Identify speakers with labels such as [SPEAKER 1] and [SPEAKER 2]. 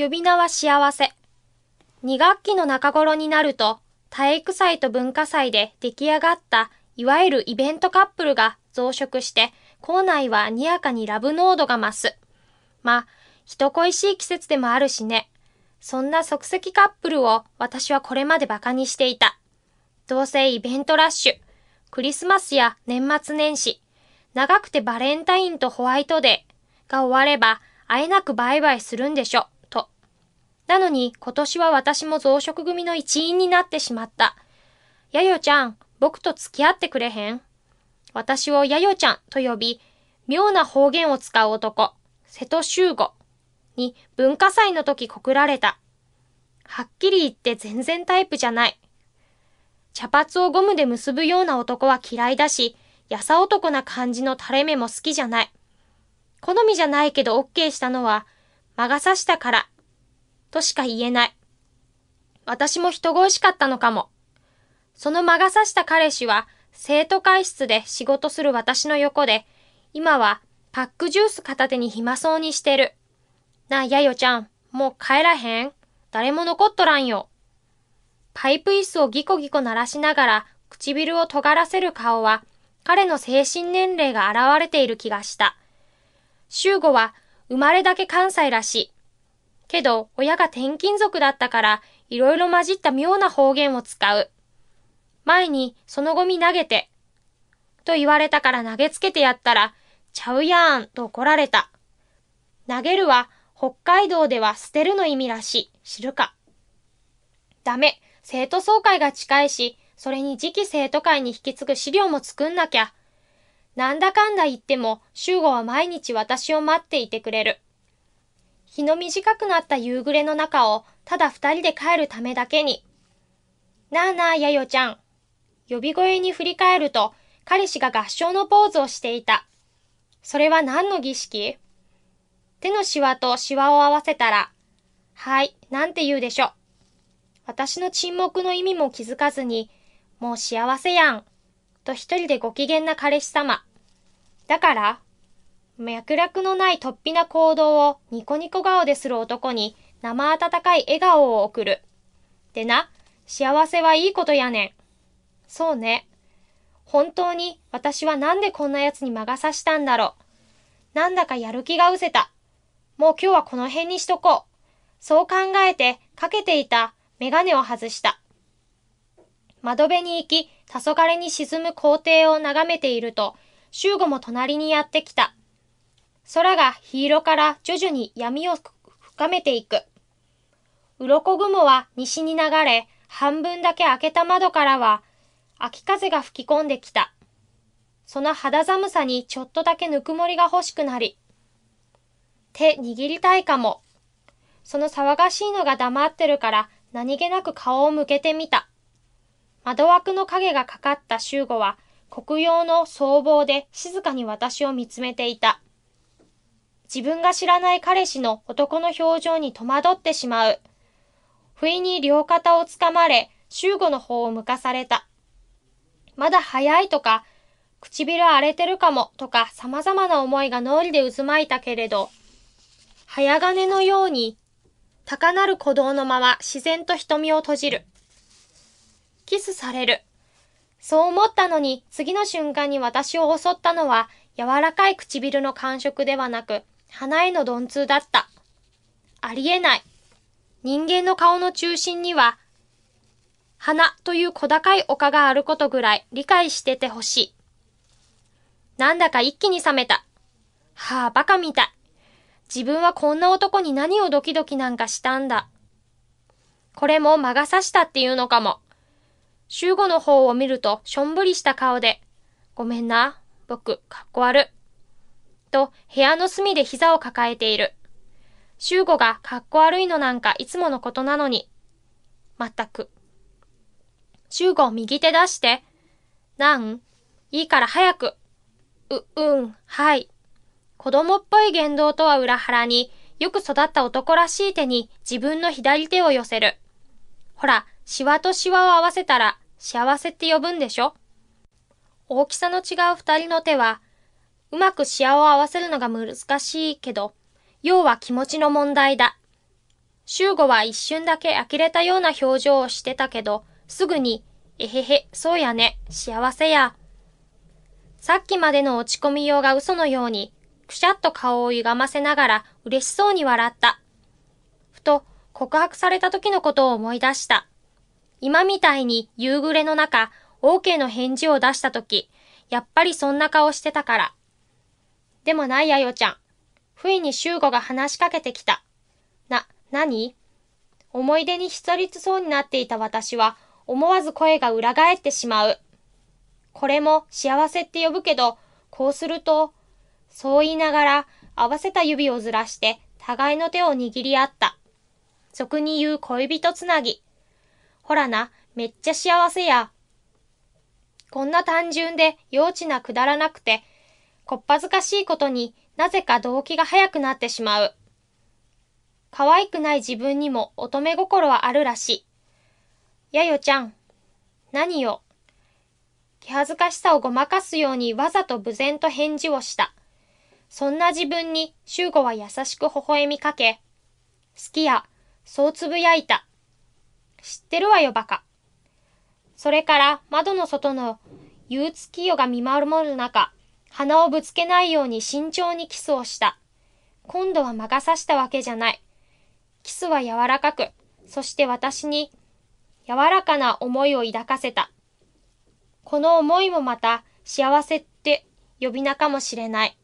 [SPEAKER 1] 呼び名は幸せ。2学期の中頃になると、体育祭と文化祭で出来上がったいわゆるイベントカップルが増殖して、校内はにやかにラブ濃度が増す。まあ、人恋しい季節でもあるしね。そんな即席カップルを私はこれまで馬鹿にしていた。どうせイベントラッシュ、クリスマスや年末年始、長くてバレンタインとホワイトデーが終われば、あえなくバイバイするんでしょ、なのに今年は私も増殖組の一員になってしまった。やよちゃん、僕と付き合ってくれへん？私をやよちゃんと呼び、妙な方言を使う男、瀬戸修吾に文化祭の時告られた。はっきり言って全然タイプじゃない。茶髪をゴムで結ぶような男は嫌いだし、やさ男な感じの垂れ目も好きじゃない。好みじゃないけど OK したのは、魔が差したから、としか言えない。私も人恋しかったのかも。その魔が差した彼氏は、生徒会室で仕事する私の横で、今はパックジュース片手に暇そうにしてる。なあ、やよちゃん、もう帰らへん？誰も残っとらんよ。パイプ椅子をギコギコ鳴らしながら唇を尖らせる顔は、彼の精神年齢が現れている気がした。修吾は生まれだけ関西らしい。けど、親が転勤族だったから、いろいろ混じった妙な方言を使う。前に、そのゴミ投げて、と言われたから投げつけてやったら、ちゃうやーん、と怒られた。投げるは、北海道では捨てるの意味らしい。知るか。ダメ。生徒総会が近いし、それに次期生徒会に引き継ぐ資料も作んなきゃ。なんだかんだ言っても、修吾は毎日私を待っていてくれる。日の短くなった夕暮れの中を、ただ二人で帰るためだけに。なあなあ、やよちゃん。呼び声に振り返ると、彼氏が合唱のポーズをしていた。それは何の儀式？手のシワとシワを合わせたら、はい、なんて言うでしょう。私の沈黙の意味も気づかずに、もう幸せやん。と一人でご機嫌な彼氏様。だから、脈絡のない突飛な行動をニコニコ顔でする男に生温かい笑顔を送る。でな、幸せはいいことやねん。そうね。本当に私はなんでこんな奴に魔が差したんだろう。なんだかやる気が失せた。もう今日はこの辺にしとこう。そう考えてかけていたメガネを外した。窓辺に行き、黄昏に沈む校庭を眺めていると、修吾も隣にやってきた。空が黄色から徐々に闇を深めていく。鱗雲は西に流れ、半分だけ開けた窓からは、秋風が吹き込んできた。その肌寒さにちょっとだけぬくもりが欲しくなり、手握りたいかも。その騒がしいのが黙ってるから何気なく顔を向けてみた。窓枠の影がかかった修吾は黒曜の僧帽で静かに私を見つめていた。自分が知らない彼氏の男の表情に戸惑ってしまう。不意に両肩をつかまれ、修吾の方を向かされた。まだ早いとか、唇荒れてるかもとか様々な思いが脳裏で渦巻いたけれど、早金のように、高鳴る鼓動のまま自然と瞳を閉じる。キスされる。そう思ったのに、次の瞬間に私を襲ったのは、柔らかい唇の感触ではなく、鼻への鈍痛だった。ありえない。人間の顔の中心には、鼻という小高い丘があることぐらい理解しててほしい。なんだか一気に冷めた。はあ、バカみたい。自分はこんな男に何をドキドキなんかしたんだ。これも魔が差したっていうのかも。集合の方を見ると、しょんぼりした顔で、ごめんな、僕、かっこ悪。と、部屋の隅で膝を抱えている。集合がかっこ悪いのなんかいつものことなのに。まったく。集合右手出して。なんいいから早く。う、うん、はい。子供っぽい言動とは裏腹に、よく育った男らしい手に自分の左手を寄せる。ほら、シワとシワを合わせたら幸せって呼ぶんでしょ？大きさの違う二人の手は、うまくシワを合わせるのが難しいけど、要は気持ちの問題だ。修吾は一瞬だけ呆れたような表情をしてたけど、すぐに、えへへ、そうやね、幸せや。さっきまでの落ち込みようが嘘のように、くしゃっと顔を歪ませながら嬉しそうに笑った。ふと、告白された時のことを思い出した。今みたいに夕暮れの中、OK の返事を出した時、やっぱりそんな顔してたから。でもないやよちゃん。不意に修吾が話しかけてきた。な、何思い出に浸りつそうになっていた私は、思わず声が裏返ってしまう。これも幸せって呼ぶけど、こうすると、そう言いながら合わせた指をずらして互いの手を握り合った。俗に言う恋人つなぎ。ほらな、めっちゃ幸せや。こんな単純で幼稚なくだらなくて、こっぱずかしいことになぜか動機が早くなってしまう。可愛くない自分にも乙女心はあるらしい。やよちゃん。何よ。気恥ずかしさをごまかすようにわざと無然と返事をした。そんな自分に、修吾は優しく微笑みかけ、好きや、そうつぶやいた。知ってるわよ、バカ。それから窓の外の憂鬱清が見守る中、鼻をぶつけないように慎重にキスをした。今度は魔が差したわけじゃない。キスは柔らかく、そして私に柔らかな思いを抱かせた。この思いもまた幸せって呼び名かもしれない。